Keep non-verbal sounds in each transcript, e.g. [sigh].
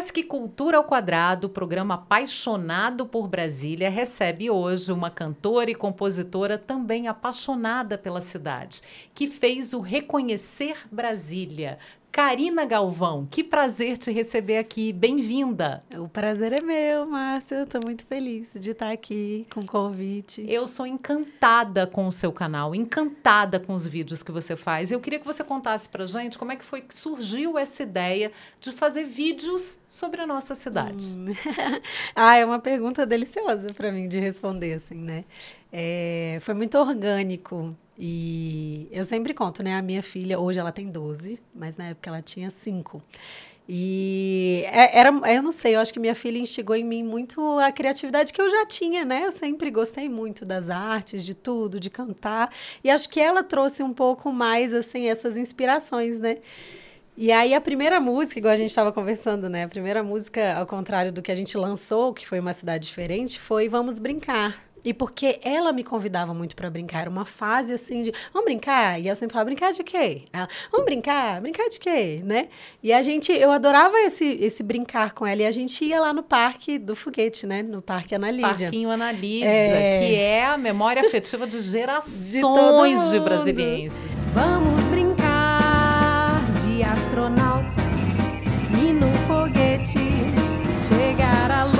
Sesc Cultura ao Quadrado, programa apaixonado por Brasília, recebe hoje uma cantora e compositora também apaixonada pela cidade, que fez o Reconhecer Brasília. Karina Galvão, que prazer te receber aqui. Bem-vinda. O prazer é meu, Márcia. Estou muito feliz de estar aqui com o convite. Eu sou encantada com o seu canal, encantada com os vídeos que você faz. Eu queria que você contasse pra gente como é que foi que surgiu essa ideia de fazer vídeos sobre a nossa cidade. Hum. [laughs] ah, é uma pergunta deliciosa para mim de responder, assim, né? É, foi muito orgânico e eu sempre conto, né? A minha filha, hoje ela tem 12, mas na época ela tinha 5. E é, era, eu não sei, eu acho que minha filha instigou em mim muito a criatividade que eu já tinha, né? Eu sempre gostei muito das artes, de tudo, de cantar. E acho que ela trouxe um pouco mais, assim, essas inspirações, né? E aí a primeira música, igual a gente estava conversando, né? A primeira música, ao contrário do que a gente lançou, que foi uma cidade diferente, foi Vamos Brincar. E porque ela me convidava muito para brincar, era uma fase assim de, vamos brincar? E eu sempre falava, brincar de quê? Ela, vamos brincar? Brincar de quê? Né? E a gente, eu adorava esse, esse brincar com ela. E a gente ia lá no parque do foguete, né? No Parque Ana Lídia. Parquinho Ana Lídia, é... que é a memória afetiva de gerações de, de brasilienses. Vamos brincar de astronauta e no foguete chegar à lua.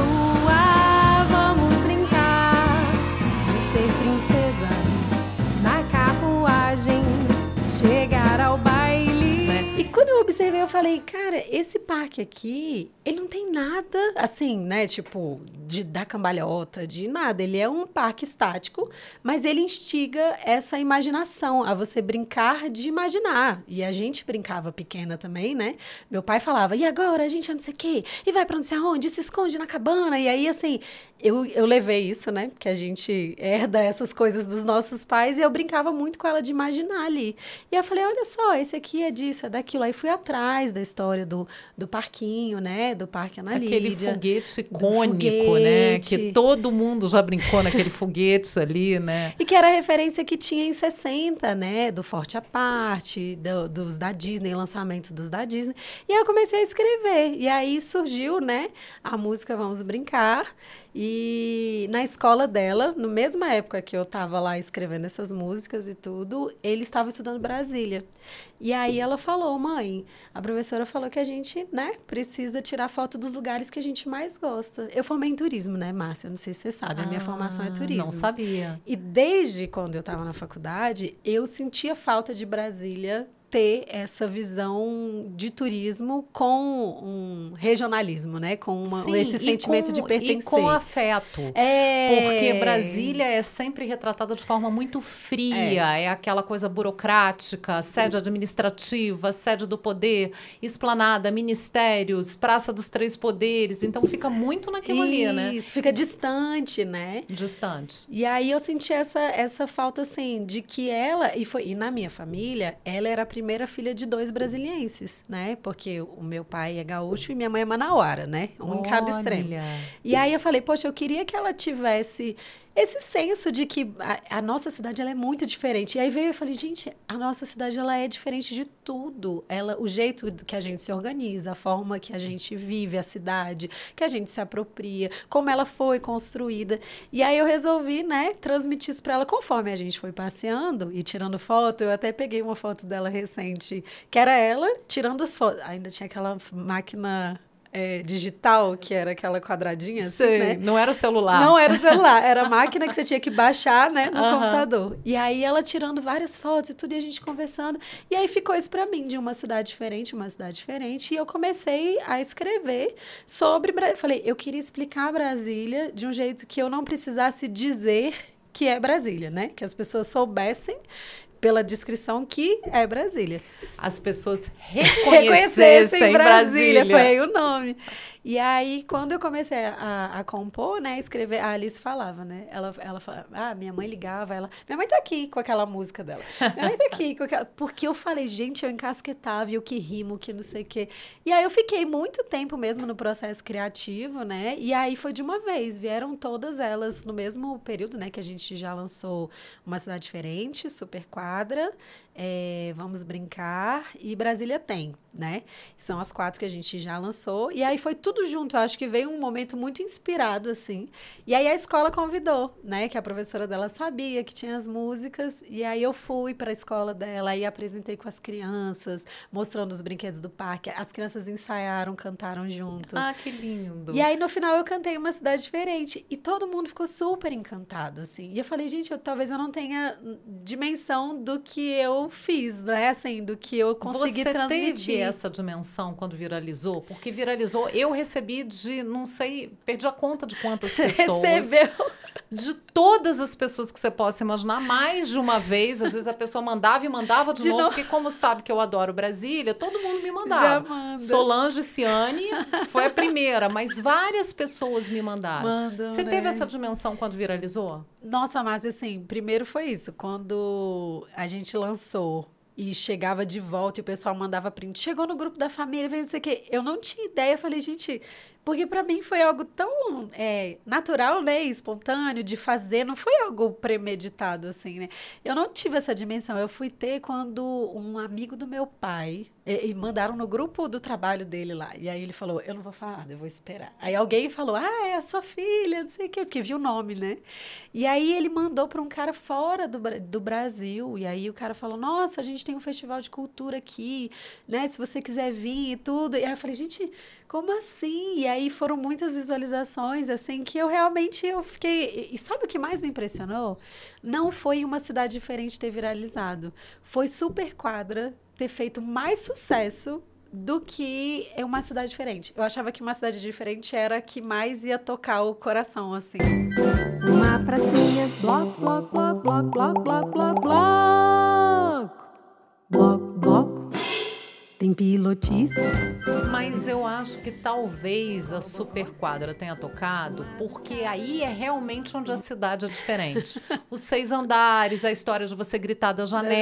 Observei, eu falei, cara, esse parque aqui, ele não tem nada assim, né? Tipo, de dar cambalhota, de nada. Ele é um parque estático, mas ele instiga essa imaginação, a você brincar de imaginar. E a gente brincava pequena também, né? Meu pai falava, e agora a gente é não sei o quê, e vai pra não sei aonde, e se esconde na cabana. E aí, assim, eu, eu levei isso, né? Porque a gente herda essas coisas dos nossos pais e eu brincava muito com ela de imaginar ali. E eu falei, olha só, esse aqui é disso, é daquilo. Aí fui atrás da história do, do parquinho, né? Do Parque Analídia. Aquele foguete icônico, né? Que todo mundo já brincou naquele foguete ali, né? [laughs] E que era a referência que tinha em 60, né? Do Forte à Parte, do, dos da Disney, lançamento dos da Disney. E aí eu comecei a escrever. E aí surgiu, né? A música Vamos Brincar. E na escola dela, na mesma época que eu estava lá escrevendo essas músicas e tudo, ele estava estudando Brasília. E aí ela falou, mãe, a professora falou que a gente, né, precisa tirar foto dos lugares que a gente mais gosta. Eu formei em turismo, né, Márcia? Não sei se você sabe, a minha formação é ah, turismo. Não sabia. E desde quando eu estava na faculdade, eu sentia falta de Brasília ter essa visão de turismo com um regionalismo, né? Com uma, Sim, esse sentimento com, de pertencer. E com afeto. É... Porque Brasília é sempre retratada de forma muito fria, é, é aquela coisa burocrática, sede administrativa, sede do poder, esplanada, ministérios, Praça dos Três Poderes. Então fica muito naquilo Isso, ali, né? Isso, fica distante, né? Distante. E aí eu senti essa, essa falta, assim, de que ela, e, foi, e na minha família, ela era a primeira filha de dois brasilienses, né? Porque o meu pai é gaúcho e minha mãe é manauara, né? Um em cada extremo. E aí eu falei, poxa, eu queria que ela tivesse esse senso de que a, a, nossa cidade ela é muito diferente. E aí veio eu falei, gente, a nossa cidade ela é diferente de tudo. Ela, o jeito que a gente se organiza, a forma que a gente vive a cidade, que a gente se apropria, como ela foi construída. E aí eu resolvi, né, transmitir isso para ela conforme a gente foi passeando e tirando foto. Eu até peguei uma foto dela recente, que era ela tirando as fotos. Ainda tinha aquela máquina é, digital, que era aquela quadradinha, assim, né? Não era o celular. Não era o celular, era a máquina que você tinha que baixar, né, no computador. E aí ela tirando várias fotos e tudo, e a gente conversando. E aí ficou isso para mim, de uma cidade diferente, uma cidade diferente. E eu comecei a escrever sobre... Eu falei, eu queria explicar Brasília de um jeito que eu não precisasse dizer que é Brasília, né? Que as pessoas soubessem pela descrição que é Brasília. As pessoas [laughs] reconhecessem Brasília. Brasília. Foi aí o nome. E aí, quando eu comecei a, a compor, né, escrever, a Alice falava, né? Ela, ela falava, ah, minha mãe ligava, ela, minha mãe tá aqui com aquela música dela. Minha mãe tá aqui com aquela... [laughs] Porque eu falei, gente, eu encasquetava, eu que rimo, que não sei o quê. E aí eu fiquei muito tempo mesmo no processo criativo, né? E aí foi de uma vez, vieram todas elas no mesmo período, né, que a gente já lançou Uma Cidade Diferente, Super 4, quadra, é, Vamos Brincar e Brasília Tem, né? São as quatro que a gente já lançou. E aí foi tudo junto. Eu acho que veio um momento muito inspirado, assim. E aí a escola convidou, né? Que a professora dela sabia que tinha as músicas. E aí eu fui para a escola dela e apresentei com as crianças, mostrando os brinquedos do parque. As crianças ensaiaram, cantaram junto. Ah, que lindo. E aí no final eu cantei uma cidade diferente. E todo mundo ficou super encantado, assim. E eu falei, gente, eu, talvez eu não tenha dimensão do que eu fiz, né? Assim, do que eu consegui Você transmitir. teve essa dimensão quando viralizou? Porque viralizou, eu recebi de, não sei, perdi a conta de quantas [laughs] pessoas. Recebeu. De todas as pessoas que você possa imaginar, mais de uma vez. Às vezes a pessoa mandava e mandava de, De novo, novo. porque como sabe que eu adoro Brasília, todo mundo me mandava. Já manda. Solange Ciane foi a primeira, mas várias pessoas me mandaram. Mandam, Você né? teve essa dimensão quando viralizou? Nossa, mas assim, primeiro foi isso. Quando a gente lançou e chegava de volta e o pessoal mandava print, chegou no grupo da família, veio não sei o quê. Eu não tinha ideia. Falei, gente, porque para mim foi algo tão é, natural, né? Espontâneo de fazer, não foi algo premeditado, assim, né? Eu não tive essa dimensão. Eu fui ter quando um amigo do meu pai. E, e mandaram no grupo do trabalho dele lá. E aí ele falou: Eu não vou falar nada, eu vou esperar. Aí alguém falou: Ah, é a sua filha, não sei o quê, porque viu o nome, né? E aí ele mandou para um cara fora do, do Brasil. E aí o cara falou: Nossa, a gente tem um festival de cultura aqui, né? Se você quiser vir e tudo. E aí eu falei: Gente, como assim? E aí foram muitas visualizações, assim, que eu realmente eu fiquei. E sabe o que mais me impressionou? Não foi uma cidade diferente ter viralizado. Foi Super Quadra ter feito mais sucesso do que em uma cidade diferente. Eu achava que uma cidade diferente era a que mais ia tocar o coração, assim. Uma pracinha, bloco, bloco, bloco, bloco, bloco, bloco. Bloco, bloco. Tem pilotis. Mas eu acho que talvez a Super Quadra tenha tocado, porque aí é realmente onde a cidade é diferente. [laughs] Os seis andares, a história de você gritar da janela,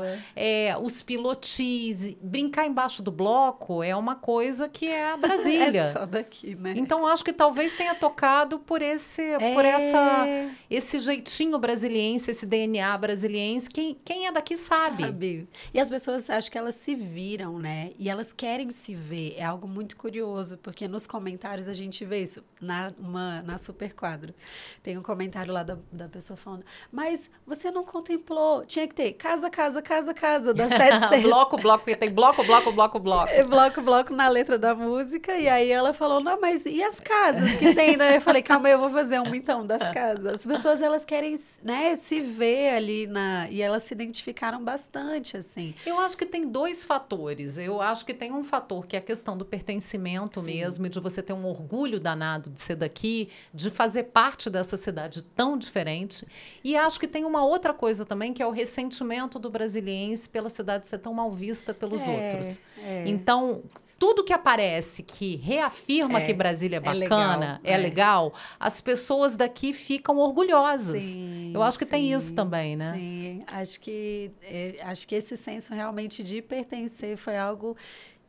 janela. é, os pilotis. Brincar embaixo do bloco é uma coisa que é a [laughs] Brasília. É só daqui, né? Então acho que talvez tenha tocado por esse, por É. essa, esse jeitinho brasiliense, esse DNA brasiliense. Quem, quem é daqui sabe. Sabe? E as pessoas, acho que elas se viram, né? E elas querem se ver. É algo muito curioso, porque nos comentários a gente vê isso. Na, uma, na Super Quadro. Tem um comentário lá da, da pessoa falando, mas você não contemplou. Tinha que ter casa, casa, casa, casa, da [laughs] 7 bloco, bloco, porque tem bloco, bloco, bloco, bloco. É [laughs] bloco, bloco na letra da música. E aí ela falou, não, mas e as casas que tem, né? Eu falei, calma aí, eu vou fazer uma então das casas. As pessoas, elas querem, né, se ver ali na... E elas se identificaram bastante, assim. Eu acho que tem dois fatores. Eu acho que tem um fator que é a questão do pertencimento Sim. mesmo, e de você ter um orgulho danado de ser daqui, de fazer parte dessa cidade tão diferente. E acho que tem uma outra coisa também, que é o ressentimento do brasiliense pela cidade ser tão mal vista pelos É, outros. é. Então, tudo que aparece que reafirma É, que Brasília é é bacana, legal, é é. legal, as pessoas daqui ficam orgulhosas. Sim, Eu acho que tem sim, isso também, né? Sim, acho que, é, acho que esse senso realmente de pertencer foi algo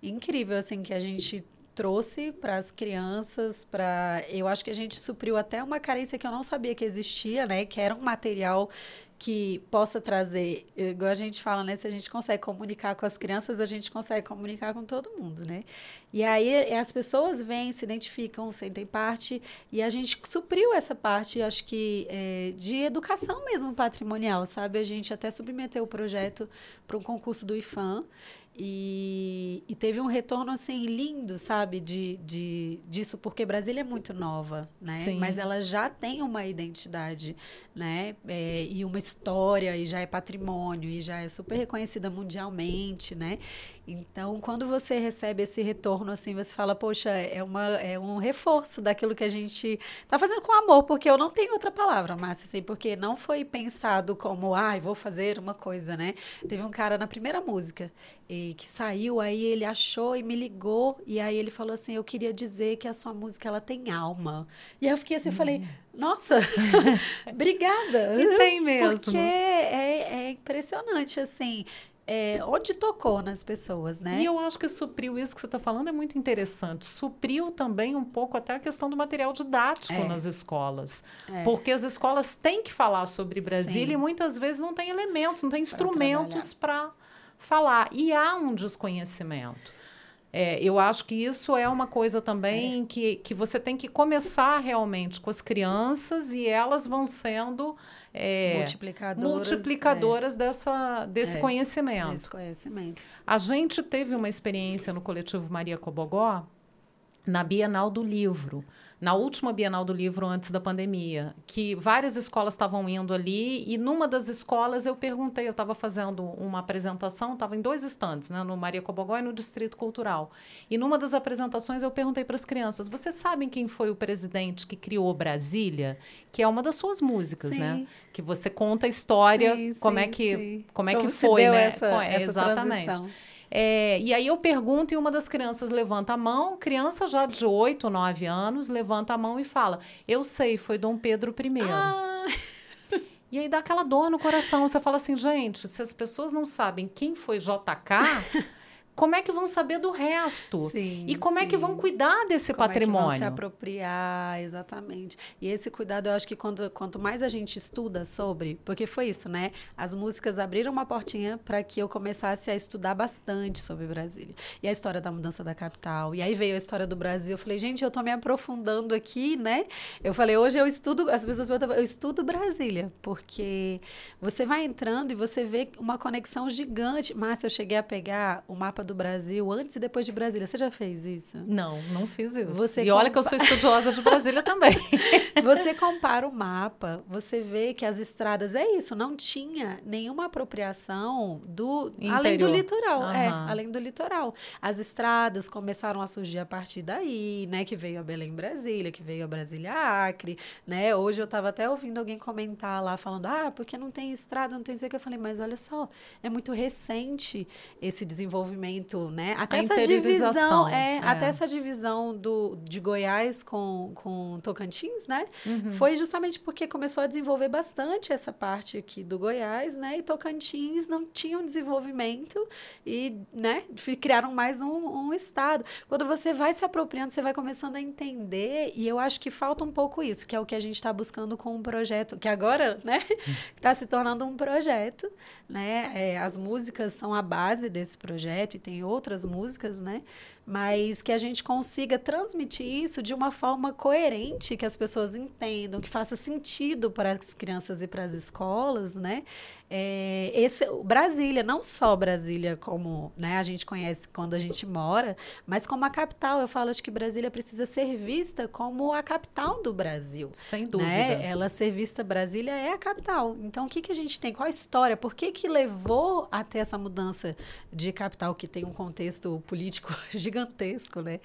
incrível, assim, que a gente trouxe para as crianças, para eu acho que a gente supriu até uma carência que eu não sabia que existia, né? Que era um material que possa trazer, igual a gente fala, né? Se a gente consegue comunicar com as crianças, a gente consegue comunicar com todo mundo, né? E aí eh, as pessoas vêm, se identificam, sentem parte, e a gente supriu essa parte, acho que eh, de educação mesmo patrimonial, sabe? A gente até submeteu o projeto para um concurso do IFAM e, e teve um retorno assim lindo, sabe? De, de, disso, porque Brasília é muito nova, né? Sim. Mas ela já tem uma identidade, né? É, e uma história, e já é patrimônio, e já é super reconhecida mundialmente, né? Então, quando você recebe esse retorno, assim, você fala, poxa, é, uma, é um reforço daquilo que a gente tá fazendo com amor, porque eu não tenho outra palavra, Márcia, assim, porque não foi pensado como, ai, vou fazer uma coisa, né? Teve um cara na primeira música e, que saiu, aí ele achou e me ligou, e aí ele falou assim, eu queria dizer que a sua música, ela tem alma. E aí eu fiquei assim, eu falei, nossa, [laughs] obrigada. E tem mesmo. Porque é, é impressionante, assim. é, onde tocou nas pessoas, né? E eu acho que supriu isso que você está falando é muito interessante. Supriu também um pouco até a questão do material didático É. nas escolas. É. Porque as escolas têm que falar sobre Brasília Sim. e muitas vezes não tem elementos, não tem instrumentos para falar. E há um desconhecimento. É, eu acho que isso é uma coisa também que, que você tem que começar realmente com as crianças e elas vão sendo é, multiplicadoras. multiplicadoras dessa, desse É, conhecimento. é, desse conhecimento. A gente teve uma experiência no coletivo Maria Cobogó na Bienal do Livro, na última Bienal do Livro antes da pandemia, que várias escolas estavam indo ali e numa das escolas eu perguntei, eu estava fazendo uma apresentação, estava em dois estantes, né, no Maria Cobogó e no Distrito Cultural. E numa das apresentações eu perguntei para as crianças: "Vocês sabem quem foi o presidente que criou Brasília?" Que é uma das suas músicas, Sim. né? Que você conta a história, Sim, como é sim, que sim. como é Como que foi, né? essa- Co- essa exatamente. transição. É, e aí eu pergunto e uma das crianças levanta a mão, criança já de 8, 9 anos, levanta a mão e fala: Eu sei, foi Dom Pedro I. Ah, E aí dá aquela dor no coração. Você fala assim, gente, se as pessoas não sabem quem foi JK, como é que vão saber do resto? sim, e como é que sim. vão cuidar desse Como é que vão patrimônio? se apropriar, exatamente. E esse cuidado, eu acho que quando, quanto mais a gente estuda sobre, porque foi isso, né? As músicas abriram uma portinha para que eu começasse a estudar bastante sobre Brasília. E a história da mudança da capital. E aí veio a história do Brasil. Eu falei, gente, eu tô me aprofundando aqui, né? Eu falei, hoje eu estudo, as pessoas perguntam, eu estudo Brasília, porque você vai entrando e você vê uma conexão gigante. Márcia, eu cheguei a pegar o mapa do Brasil antes e depois de Brasília. Você já fez isso? Não, não fiz isso. Você e olha que eu compa- sou estudiosa de Brasília também. [laughs] Você compara o mapa, você vê que as estradas é isso, não tinha nenhuma apropriação do além do Interior. litoral, é, Aham. além do litoral. As estradas começaram a surgir a partir daí, né, que veio a Belém Brasília, que veio a Brasília Acre, né? Hoje eu estava até ouvindo alguém comentar lá falando: "Ah, porque não tem estrada, não tem isso que eu falei, mas olha só, é muito recente esse desenvolvimento, né? Até A essa divisão, é, é. até essa divisão do de Goiás com com Tocantins, né? Uhum. Foi justamente porque começou a desenvolver bastante essa parte aqui do Goiás, né? E Tocantins não tinha um desenvolvimento e, né, criaram mais um, um estado. Quando você vai se apropriando, você vai começando a entender, e eu acho que falta um pouco isso, que é o que a gente está buscando com um projeto, que agora, né, está [laughs] se tornando um projeto, né? É, as músicas são a base desse projeto tem outras músicas, né? Mas que a gente consiga transmitir isso de uma forma coerente, que as pessoas entendam, que faça sentido para as crianças e para as escolas, né? É, esse, Brasília, não só Brasília como né, a gente conhece quando a gente mora, mas como a capital. Eu falo acho que Brasília precisa ser vista como a capital do Brasil. Sem dúvida. Né? Ela ser vista Brasília é a capital. Então, o que, que a gente tem? Qual a história? Por que, que levou até essa mudança de capital que tem um contexto político [laughs] gigantesco, né?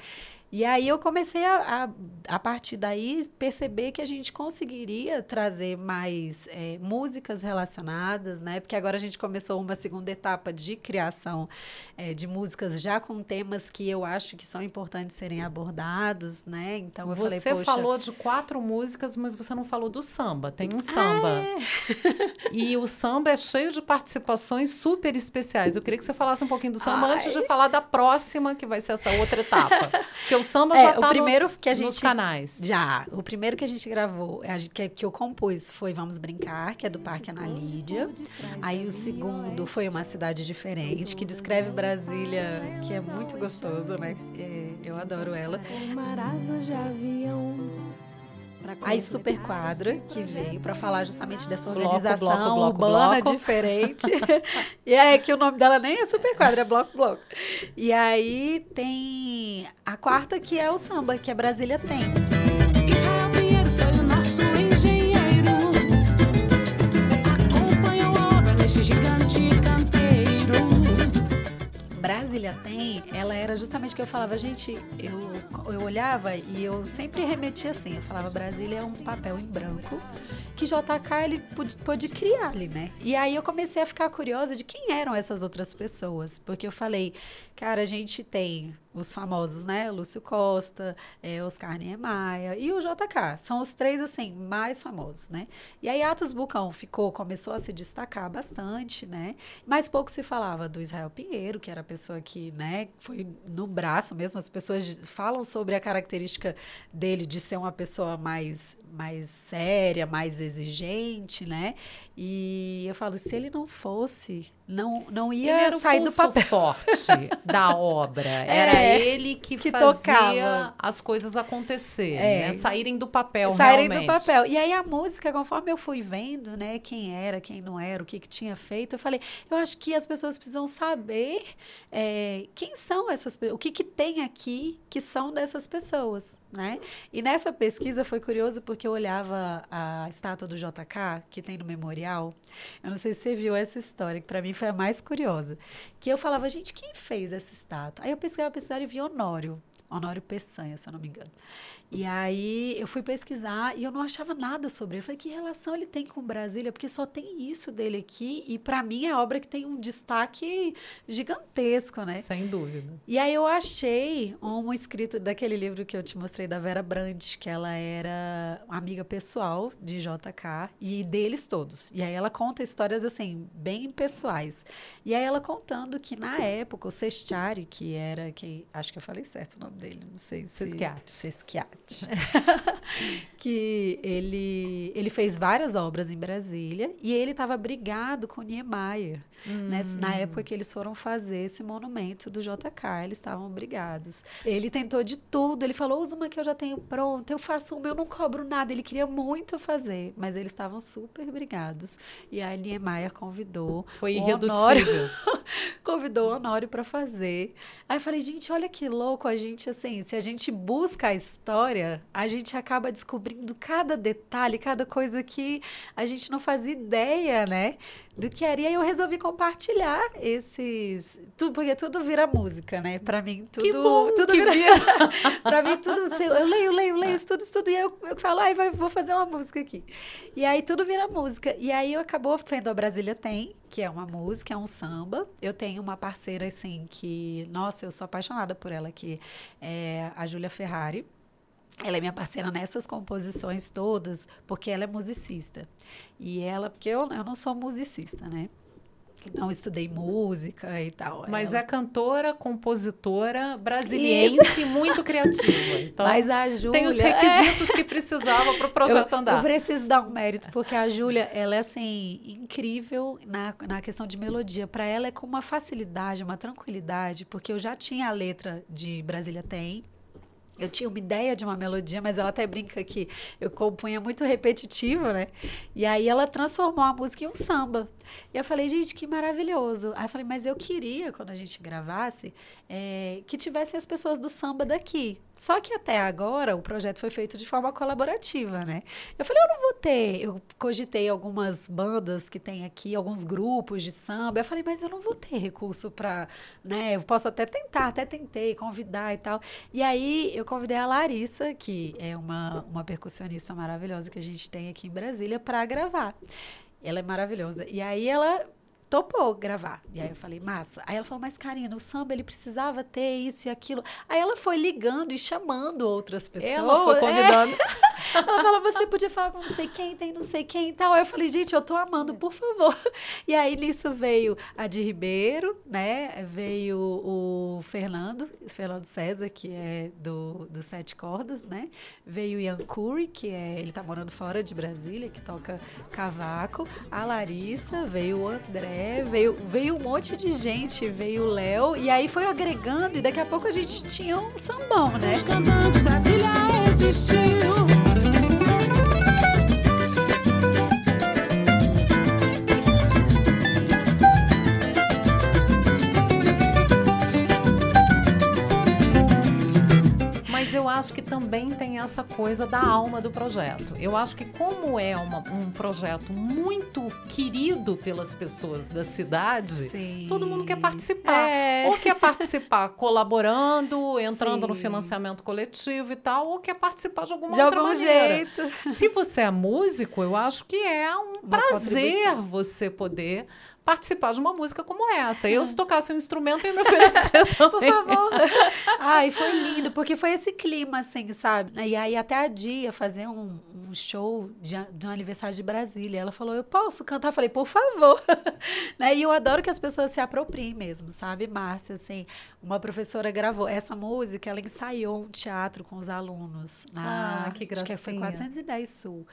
E aí eu comecei a, a, a partir daí, perceber que a gente conseguiria trazer mais é, músicas relacionadas, né? Porque agora a gente começou uma segunda etapa de criação é, de músicas já com temas que eu acho que são importantes serem abordados, né? Então eu você falei, poxa... falou de quatro músicas, mas você não falou do samba. Tem um samba. [laughs] e o samba é cheio de participações super especiais. Eu queria que você falasse um pouquinho do samba Ai. antes de falar da próxima, que vai ser essa outra etapa. [laughs] Porque o samba É, já o tá primeiro nos, que a nos gente- canais. Já, o primeiro que a gente gravou, a gente- que, que eu compus foi Vamos Brincar, que é do Parque Ana Lídia. Aí o segundo foi Uma Cidade Diferente, que descreve Brasília, que é muito gostoso, né? É, eu adoro ela. Avião. pra Aí Super Quadra, que veio para falar justamente dessa organização bloco, bloco, urbana bloco. diferente. [laughs] [laughs] e é que o nome dela nem é Super Quadra, é Bloco Bloco. E aí tem a quarta, que é o samba, que a Brasília tem. Brasília tem, ela era justamente que eu falava, gente, eu, eu olhava e eu sempre remetia assim, eu falava, Brasília é um papel em branco que JK ele pôde, pôde criar ali, né? E aí eu comecei a ficar curiosa de quem eram essas outras pessoas, porque eu falei, cara, a gente tem os famosos, né? Lúcio Costa, é, Oscar Niemeyer e o JK. São os três, assim, mais famosos, né? E aí Atos Bucão ficou, começou a se destacar bastante, né? Mas pouco se falava do Israel Pinheiro, que era a pessoa que, né, foi no braço mesmo. As pessoas falam sobre a característica dele de ser uma pessoa mais mais séria, mais exigente, né? E eu falo, se ele não fosse, não não ia sair do papel. forte da obra. [laughs] Era É, ele que, que fazia tocava. as coisas acontecerem, É. né? saírem do papel saírem realmente. do papel. E aí a música, conforme eu fui vendo, né, quem era, quem não era, o que, que tinha feito, eu falei, eu acho que as pessoas precisam saber é, quem são essas pessoas, o que, que tem aqui que são dessas pessoas, né? E nessa pesquisa foi curioso porque eu olhava a estátua do JK, que tem no memorial, eu não sei se você viu essa história, que para mim foi a mais curiosa, que eu falava, gente, quem fez essa estátua? Aí eu pesquisava, pesquisava e vi Honório, Honório Peçanha, se eu não me engano. E aí eu fui pesquisar e eu não achava nada sobre ele. Eu falei, que relação ele tem com Brasília? Porque só tem isso dele aqui. E para mim é obra que tem um destaque gigantesco, né? Sem dúvida. E aí eu achei um escrito daquele livro que eu te mostrei da Vera Brandt, que ela era amiga pessoal de JK e deles todos. E aí ela conta histórias assim, bem pessoais. E aí ela contando que na época o Sestiari, que era que acho que eu falei certo o nome dele, não sei se Sesquiati. [laughs] Que ele ele fez várias obras em Brasília e ele estava brigado com Niemeyer. Né? Na época que eles foram fazer esse monumento do JK, eles estavam brigados. Ele tentou de tudo, ele falou: usa uma que eu já tenho pronta, eu faço uma, eu não cobro nada. Ele queria muito fazer, mas eles estavam super brigados. E aí Niemeyer convidou. Foi irredutível. [laughs] convidou o Honório para fazer. Aí eu falei, gente, olha que louco a gente, assim, se a gente busca a história, a gente acaba descobrindo cada detalhe, cada coisa que a gente não fazia ideia, né? Do que era. E aí eu resolvi compartilhar esses. Tudo, porque tudo vira música, né? Pra mim, tudo. Que bom tudo que vira. [laughs] pra mim, tudo. Eu leio, leio, leio, estudo, estudo. E eu, eu falo, ai, vou fazer uma música aqui. E aí tudo vira música. E aí eu acabou vendo a Brasília Tem, que é uma música, é um samba. Eu tenho uma parceira, assim, que, nossa, eu sou apaixonada por ela, que é a Júlia Ferrari. Ela é minha parceira nessas composições todas, porque ela é musicista. E ela, porque eu, eu não sou musicista, né? Não estudei música e tal. Mas ela, é cantora, compositora brasiliense muito criativa. [laughs] Então, mas a Júlia. tem os é, requisitos que [laughs] precisava para o projeto eu, andar. Eu preciso dar um mérito, porque a Júlia, ela é assim, incrível na, na questão de melodia. Para ela é com uma facilidade, uma tranquilidade, porque eu já tinha a letra de Brasília Tem. Eu tinha uma ideia de uma melodia, mas ela até brinca que eu compunha muito repetitivo, né? E aí ela transformou a música em um samba. E eu falei, gente, que maravilhoso. Aí eu falei, mas eu queria, quando a gente gravasse, é, que tivessem as pessoas do samba daqui. Só que até agora o projeto foi feito de forma colaborativa, né? Eu falei, eu não vou ter. Eu cogitei algumas bandas que tem aqui, alguns grupos de samba. Eu falei, mas eu não vou ter recurso para, né? Eu posso até tentar, até tentei convidar e tal. E aí eu convidei a Larissa, que é uma, uma percussionista maravilhosa que a gente tem aqui em Brasília, para gravar. Ela é maravilhosa. E aí ela topou gravar. E aí eu falei, massa. Aí ela falou, mas Karina, o samba ele precisava ter isso e aquilo. Aí ela foi ligando e chamando outras pessoas. Ela foi É. convidando. [laughs] Ela falou, você podia falar com não sei quem, tem não sei quem e tal. Aí eu falei, gente, eu tô amando, por favor. [laughs] E aí nisso veio a de Ribeiro, né? Veio o Fernando, Fernando César, que é do, do Sete Cordas, né? Veio o Ian Curry, que é, ele tá morando fora de Brasília, que toca cavaco. A Larissa, veio o André, veio, veio um monte de gente, veio o Léo. E aí foi agregando, e daqui a pouco a gente tinha um sambão, né? Os cantantes Brasília existiu. Acho que também tem essa coisa da alma do projeto. Eu acho que como é uma- um projeto muito querido pelas pessoas da cidade, Sim. todo mundo quer participar. É. Ou quer participar [laughs] colaborando, entrando no Sim. financiamento coletivo e tal, ou quer participar de alguma De outra algum maneira. jeito. Se você é músico, eu acho que é um Uma prazer contribuição. você poder participar de uma música como essa. Eu, se tocasse um instrumento, ia me [laughs] oferecer Por favor. Ai, foi lindo, porque foi esse clima, assim, sabe? E aí até a Dia fazer um, um show de, de um aniversário de Brasília. Ela falou, eu posso cantar? Eu falei, por favor. [laughs] né? E eu adoro que as pessoas se apropriem mesmo, sabe? Márcia, assim, uma professora gravou essa música, ela ensaiou um teatro com os alunos. Na, Ah, que Acho que foi gracinha. 410 Sul.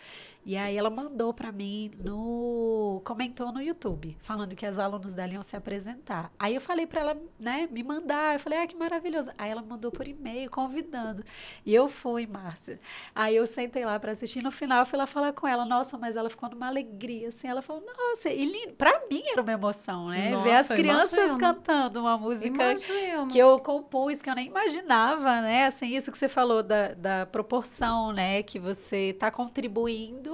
E aí ela mandou pra mim no comentou no YouTube, falando que as alunos dela iam se apresentar. Aí eu falei pra ela, né, me mandar. Eu falei: "Ah, que maravilhoso". Aí ela mandou por e-mail convidando. E eu fui, Márcia. Aí eu sentei lá pra assistir. No final eu fui lá falar com ela. Nossa, mas ela ficou numa alegria assim. Ela falou: "Nossa, e. Pra mim era uma emoção, né? Ver as Nossa, crianças imagino. cantando uma música Imagino. que eu compus, que eu nem imaginava, né? Assim, isso que você falou da, da proporção, né? Que você está contribuindo,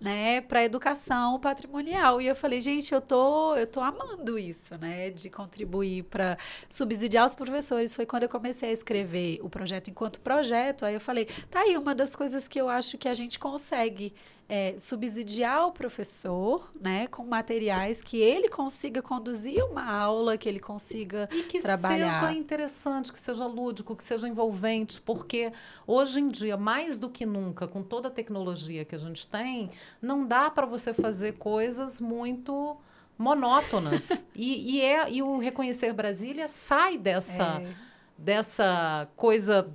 né, para educação patrimonial. E eu falei, gente, eu tô, eu tô amando isso, né? De contribuir para subsidiar os professores. Foi quando eu comecei a escrever o projeto enquanto projeto. Aí eu falei, tá aí uma das coisas que eu acho que a gente consegue é, subsidiar o professor, né, com materiais que ele consiga conduzir uma aula, que ele consiga E que trabalhar. seja interessante, que seja lúdico, que seja envolvente, porque hoje em dia, mais do que nunca, com toda a tecnologia que a gente tem, não dá para você fazer coisas muito monótonas. [laughs] e, e, é, e o Reconhecer Brasília sai dessa, É. dessa coisa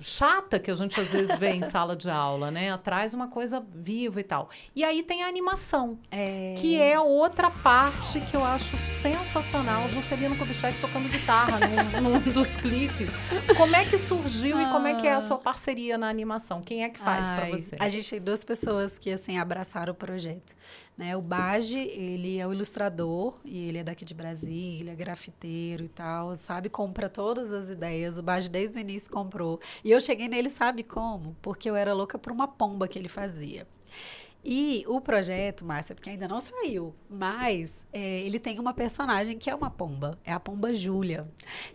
chata que a gente às vezes vê em sala de aula, né? Traz uma coisa viva e tal. E aí tem a animação, que é outra parte que eu acho sensacional. Juscelino Kubitschek tocando guitarra num, [laughs] num dos clipes. Como é que surgiu e como é que é a sua parceria na animação? Quem é que faz para você? A gente tem duas pessoas que assim abraçaram o projeto, né? O Baji, ele é o ilustrador e ele é daqui de Brasília, grafiteiro e tal, sabe? Compra todas as ideias. O Baji desde o início comprou. E eu cheguei nele, sabe como? Porque eu era louca por uma pomba que ele fazia. E o projeto, Márcia, porque ainda não saiu, mas é, ele tem uma personagem que é uma pomba, é a pomba Júlia.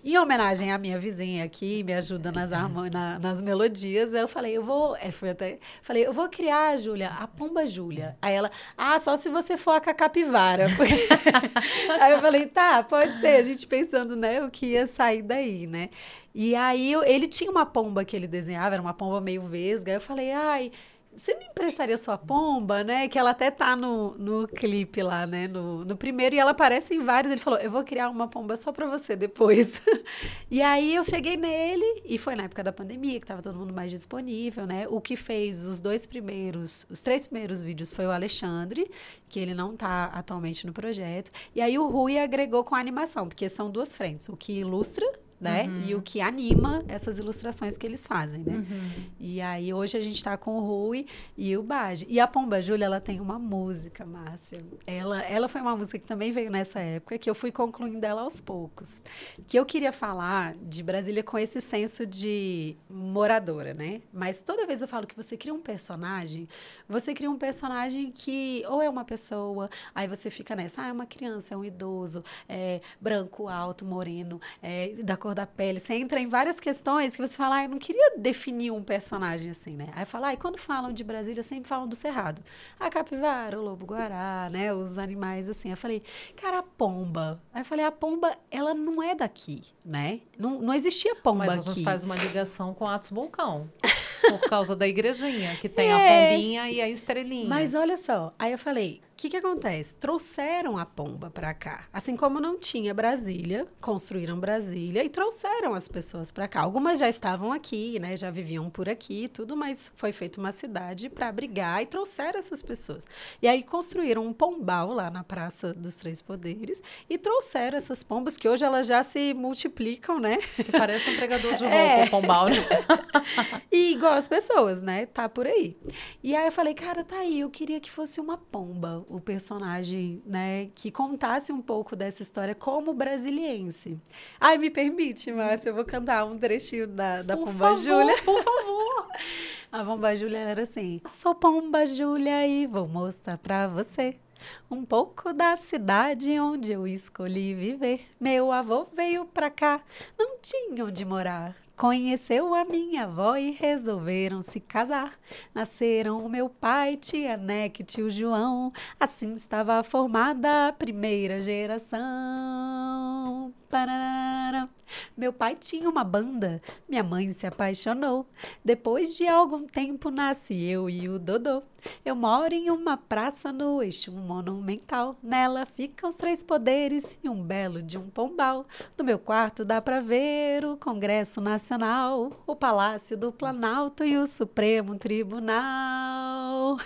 Em homenagem à minha vizinha aqui, me ajuda nas, na- nas melodias, eu falei, eu vou, é, fui até, falei, eu vou criar, Júlia, a pomba Júlia. Aí ela, ah, só se você for a capivara. [laughs] aí eu falei, tá, pode ser, a gente pensando, né, o que ia sair daí, né? E aí eu- ele tinha uma pomba que ele desenhava, era uma pomba meio vesga, eu falei, ai, você me emprestaria sua pomba, né? Que ela até tá no, no clipe lá, né? No, no primeiro, e ela aparece em vários. Ele falou: Eu vou criar uma pomba só pra você depois. [laughs] e aí eu cheguei nele, e foi na época da pandemia, que tava todo mundo mais disponível, né? O que fez os dois primeiros, os três primeiros vídeos foi o Alexandre, que ele não tá atualmente no projeto. E aí o Rui agregou com a animação, porque são duas frentes: o que ilustra. Né? E o que anima essas ilustrações que eles fazem, né? E aí hoje a gente tá com o Rui e o Baji. E a Pomba Júlia, ela tem uma música, Márcia. Ela, ela foi uma música que também veio nessa época, que eu fui concluindo ela aos poucos. Que eu queria falar de Brasília com esse senso de moradora, né? Mas toda vez eu falo que você cria um personagem, você cria um personagem que ou é uma pessoa, aí você fica nessa, ah, é uma criança, é um idoso, é branco, alto, moreno, é da cor da pele. Você entra em várias questões que você fala, ah, eu não queria definir um personagem assim, né? Aí fala, ah, e quando falam de Brasília, sempre falam do Cerrado. A capivara, o lobo-guará, né? Os animais assim. Eu falei, cara, a pomba. Aí eu falei, a pomba, ela não é daqui, né? Não, não existia pomba Mas a aqui. gente faz uma ligação com Atos Vulcão. [laughs] Por causa da igrejinha, que tem É. a pombinha e a estrelinha. Mas olha só, aí eu falei, que que acontece? Trouxeram a pomba pra cá. Assim como não tinha Brasília, construíram Brasília e trouxeram as pessoas pra cá. Algumas já estavam aqui, né? Já viviam por aqui e tudo, mas foi feita uma cidade pra abrigar e trouxeram essas pessoas. E aí construíram um pombal lá na Praça dos Três Poderes e trouxeram essas pombas que hoje elas já se multiplicam, né? Que parece um pregador de [laughs] roupa, É. o pombal. né? [laughs] E igual as pessoas, né? Tá por aí. E aí eu falei, cara, tá aí, eu queria que fosse uma pomba, o personagem, né? Que contasse um pouco dessa história como brasiliense. Ai, me permite, Márcia, eu vou cantar um trechinho da, da Por Pomba favor, Júlia. por favor. [laughs] A Pomba Júlia era assim: Sou Pomba Júlia e vou mostrar pra você um pouco da cidade onde eu escolhi viver. Meu avô veio pra cá, não tinha onde morar. Conheceu a minha avó e resolveram se casar. Nasceram o meu pai, tia Neque, tio João. Assim estava formada a primeira geração. Meu pai tinha uma banda, minha mãe se apaixonou. Depois de algum tempo nasci eu e o Dodô. Eu moro em uma praça no eixo monumental. Nela ficam os três poderes e um belo de um pombal. No meu quarto dá pra ver o Congresso Nacional, o Palácio do Planalto e o Supremo Tribunal.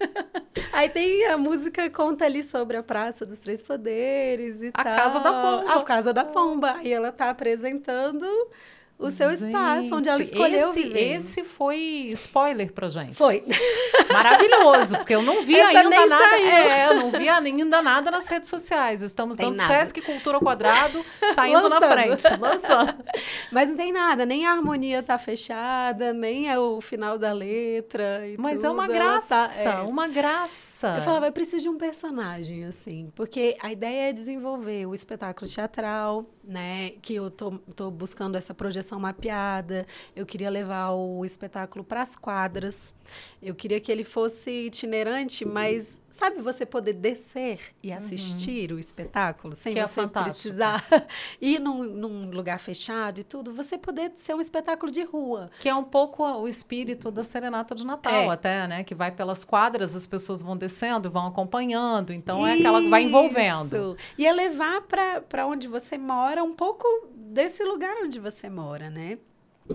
[laughs] Aí tem a música conta ali sobre a Praça dos Três Poderes e A tal. Casa da Pomba. A Casa da Pomba. Aí ela tá apresentando o seu espaço, onde ela Gente, escolheu esse, viver. esse foi spoiler pra gente. Foi. Maravilhoso, porque eu não vi Essa ainda nada. saiu. É, eu não vi ainda nada nas redes sociais. Estamos Tem dando nada. Sesc Cultura Quadrado, saindo na Lançando. frente, lançando. [laughs] Mas não tem nada, nem a harmonia tá fechada, nem é o final da letra. Mas é tudo, uma ela graça, tá- é. uma graça. Eu falava, eu preciso de um personagem, assim, porque a ideia é desenvolver o espetáculo teatral, né? Que eu tô, tô buscando essa projeção mapeada. Eu queria levar o espetáculo para as quadras. Eu queria que ele fosse itinerante, mas sabe você poder descer e assistir o espetáculo sem Que é você fantástico. precisar [laughs] ir num, num lugar fechado e tudo, você poder ser um espetáculo de rua. Que é um pouco o espírito da serenata de Natal, É. até, né? Que vai pelas quadras, as pessoas vão descendo, vão acompanhando. Então é aquela que vai envolvendo. Isso. E é levar para onde você mora um pouco desse lugar onde você mora, né?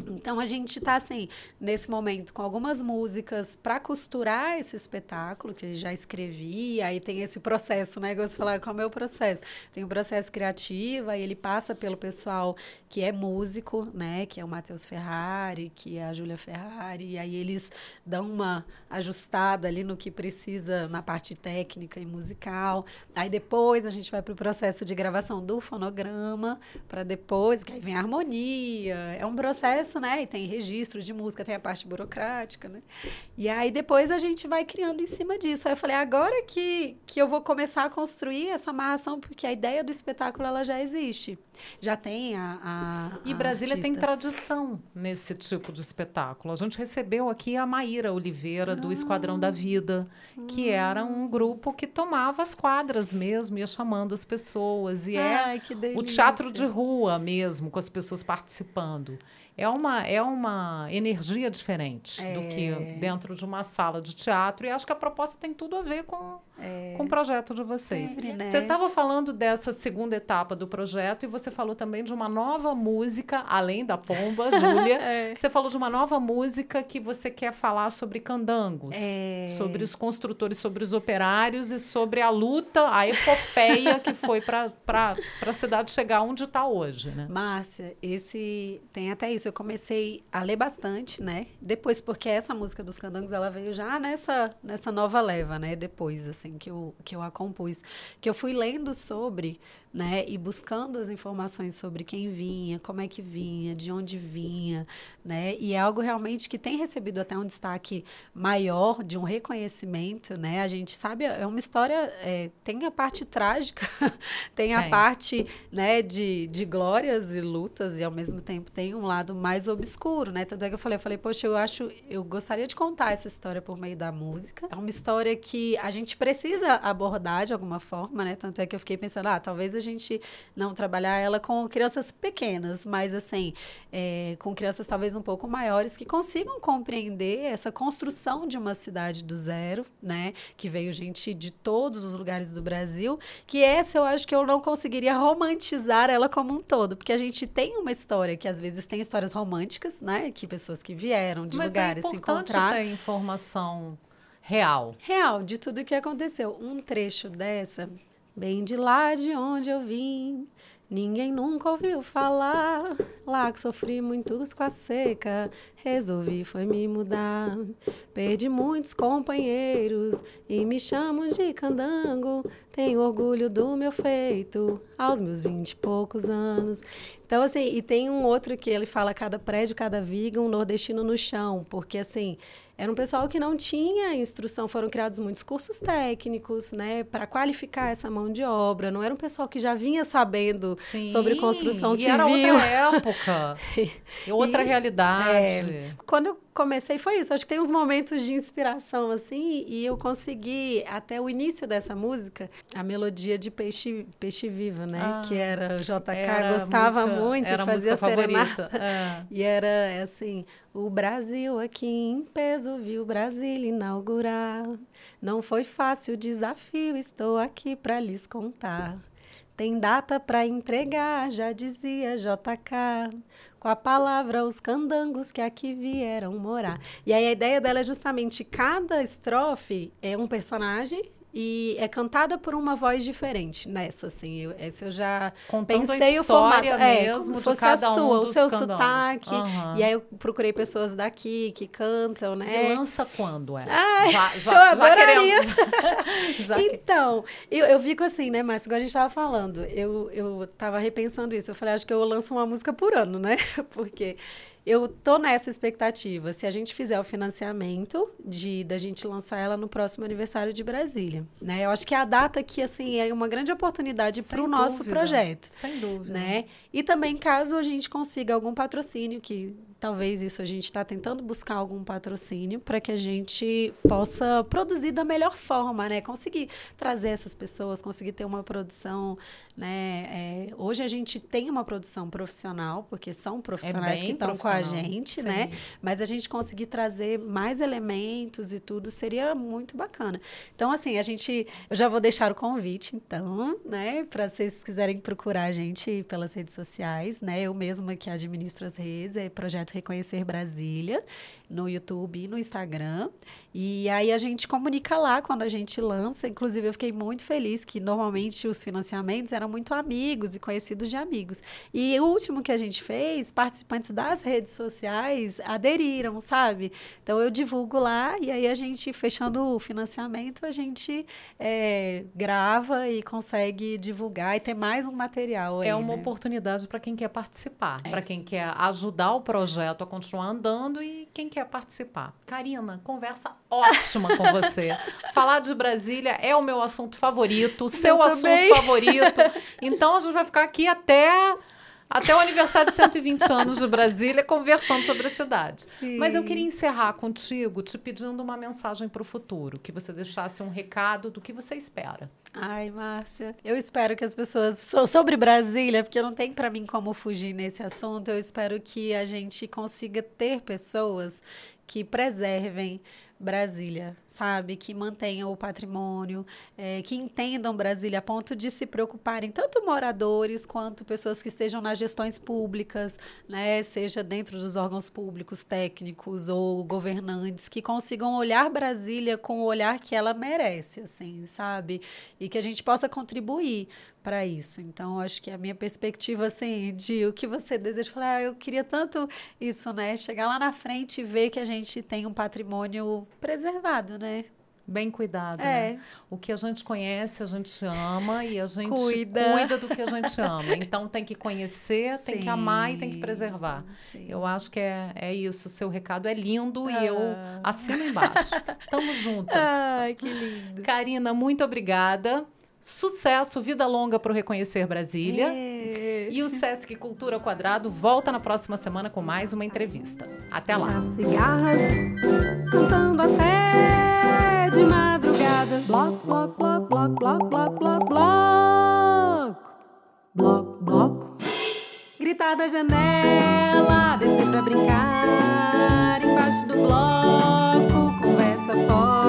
Então a gente está assim nesse momento com algumas músicas para costurar esse espetáculo que eu já escrevi, aí tem esse processo, né? Gosto de falar qual é o processo. Tem o processo criativo, aí ele passa pelo pessoal que é músico, né? Que é o Matheus Ferrari, que é a Júlia Ferrari, e aí eles dão uma ajustada ali no que precisa na parte técnica e musical. Aí depois a gente vai para o processo de gravação do fonograma, para depois, que aí vem a harmonia. É um processo, né? E tem registro de música, tem a parte burocrática, né? E aí depois a gente vai criando em cima disso. Aí eu falei, agora que, que eu vou começar a construir essa amarração, porque a ideia do espetáculo ela já existe. Já tem a. a E a Brasília tem tradição nesse tipo de espetáculo. A gente recebeu aqui a Maíra Oliveira, do Esquadrão da Vida, que era um grupo que tomava as quadras mesmo, ia chamando as pessoas. E é Ai, que o teatro de rua mesmo, com as pessoas participando. É uma, é uma energia diferente do que É. dentro de uma sala de teatro. E acho que a proposta tem tudo a ver com, com o projeto de vocês. Sempre, né? Você estava falando dessa segunda etapa do projeto e você falou também de uma nova música, além da pomba, [laughs] Júlia. É. Você falou de uma nova música que você quer falar sobre candangos, É. sobre os construtores, sobre os operários e sobre a luta, a epopeia que foi para a cidade chegar onde está hoje, né? Márcia, esse tem até isso. Eu comecei a ler bastante, né? Depois, porque essa música dos candangos ela veio já nessa, nessa nova leva, né? Depois, assim, que eu, que eu a compus. Que eu fui lendo sobre, né? E buscando as informações sobre quem vinha, como é que vinha, de onde vinha, né? E é algo realmente que tem recebido até um destaque maior, de um reconhecimento, né? A gente sabe, é uma história, é, tem a parte trágica, [laughs] tem a Tem. parte, né, de, de glórias e lutas, e ao mesmo tempo tem um lado mais obscuro, né? Tanto é que eu falei, eu falei, poxa, eu acho, eu gostaria de contar essa história por meio da música. É uma história que a gente precisa abordar de alguma forma, né? Tanto é que eu fiquei pensando, ah, talvez a gente não trabalhar ela com crianças pequenas, mas assim, é, com crianças talvez um pouco maiores que consigam compreender essa construção de uma cidade do zero, né? Que veio gente de todos os lugares do Brasil, que essa eu acho que eu não conseguiria romantizar ela como um todo, porque a gente tem uma história que às vezes tem histórias românticas, né? Que pessoas que vieram de Mas lugares é se encontraram. ter informação real. Real, de tudo que aconteceu. Um trecho dessa, bem de lá de onde eu vim, ninguém nunca ouviu falar. Lá que sofri muitos com a seca, resolvi foi me mudar. Perdi muitos companheiros e me chamam de candango. Tenho orgulho do meu feito aos meus vinte e poucos anos. Então, assim, e tem um outro que ele fala cada prédio, cada viga, um nordestino no chão, porque assim. É era um pessoal que não tinha instrução, foram criados muitos cursos técnicos, né, para qualificar essa mão de obra. Não era um pessoal que já vinha sabendo Sim, sobre construção e civil. era outra época, [laughs] e outra E- realidade. Quando eu comecei foi isso. Acho que tem uns momentos de inspiração assim e eu consegui até o início dessa música a melodia de Peixe Peixe Vivo, né? Ah, que era JK Era gostava música- muito era fazia serenata. É. [laughs] E era assim: o Brasil aqui em peso viu Brasília inaugurar. Não foi fácil o desafio, estou aqui para lhes contar. Tem data para entregar, já dizia JK. Com a palavra, os candangos que aqui vieram morar. E aí a ideia dela é justamente cada estrofe é um personagem e é cantada por uma voz diferente nessa, assim. Eu, essa eu já Contando pensei o formato. É, mesmo como se fosse a um sua, o dos seu sotaque. Aham. E aí eu procurei pessoas daqui que cantam, E né? lança quando essa? Ai, já, [laughs] eu já, já queremos. [laughs] já que- Então, eu, eu fico assim, né, Márcia, igual a gente estava falando, eu, eu tava repensando isso. Eu falei, acho que eu lanço uma música por ano, né? [laughs] Porque eu tô nessa expectativa. Se a gente fizer o financiamento de da gente lançar ela no próximo aniversário de Brasília, né? Eu acho que é a data que, assim, é uma grande oportunidade para o nosso projeto. Sem dúvida. né? E também caso a gente consiga algum patrocínio, que talvez isso a gente está tentando buscar algum patrocínio para que a gente possa produzir da melhor forma, né? Conseguir trazer essas pessoas, conseguir ter uma produção, né? É, hoje a gente tem uma produção profissional, porque são profissionais bem que estão com a gente, sim. né? Mas a gente conseguir trazer mais elementos e tudo seria muito bacana. Então, assim, a gente. Eu já vou deixar o convite, então, né? Para vocês quiserem procurar a gente pelas redes sociais, né? Eu mesma que administro as redes, é Projeto Reconhecer Brasília, no YouTube e no Instagram. E aí a gente comunica lá quando a gente lança. Inclusive, eu fiquei muito feliz que normalmente os financiamentos eram muito amigos e conhecidos de amigos. E o último que a gente fez, participantes das redes sociais aderiram, sabe? Então eu divulgo lá e aí a gente, fechando o financiamento, a gente é, grava e consegue divulgar e ter mais um material aí. É uma né? oportunidade para quem quer participar, para quem quer ajudar o projeto a continuar andando e quem quer participar. Karina, conversa ótima com você. [laughs] Falar de Brasília é o meu assunto favorito, seu assunto favorito. [laughs] Então a gente vai ficar aqui até até o aniversário de 120 anos de Brasília conversando sobre a cidade. Mas eu queria encerrar contigo te pedindo uma mensagem para o futuro, que você deixasse um recado do que você espera. Ai, Márcia, eu espero que as pessoas so- sobre Brasília, porque não tem para mim como fugir nesse assunto. Eu espero que a gente consiga ter pessoas que preservem Brasília, sabe? Que mantenham o patrimônio, eh, que entendam Brasília a ponto de se preocuparem, tanto moradores quanto pessoas que estejam nas gestões públicas, né? Seja dentro dos órgãos públicos, técnicos ou governantes, que consigam olhar Brasília com o olhar que ela merece, assim, sabe? E que a gente possa contribuir para isso. Então, acho que a minha perspectiva, assim, de o que você deseja, falar, ah, eu queria tanto isso, né? Chegar lá na frente e ver que a gente tem um patrimônio preservado, né? Bem cuidado, É. né? O que a gente conhece, a gente ama e a gente Cuida. cuida, do que a gente ama. [laughs] Então tem que conhecer, tem que amar e tem que Sim, preservar. sim. Eu acho que é, é isso. Seu recado é lindo e eu Ah. assino embaixo. Tamo junto. [laughs] Ai, que lindo. Karina, muito obrigada. Sucesso, vida longa para o Reconhecer Brasília. É. E o Sesc Cultura Quadrado volta na próxima semana com mais uma entrevista. Até lá. As cigarras cantando até Block, block, block, block, block, block, block, block. Block, block. Gritar da janela, descer pra brincar. Embaixo do bloco, conversa fora.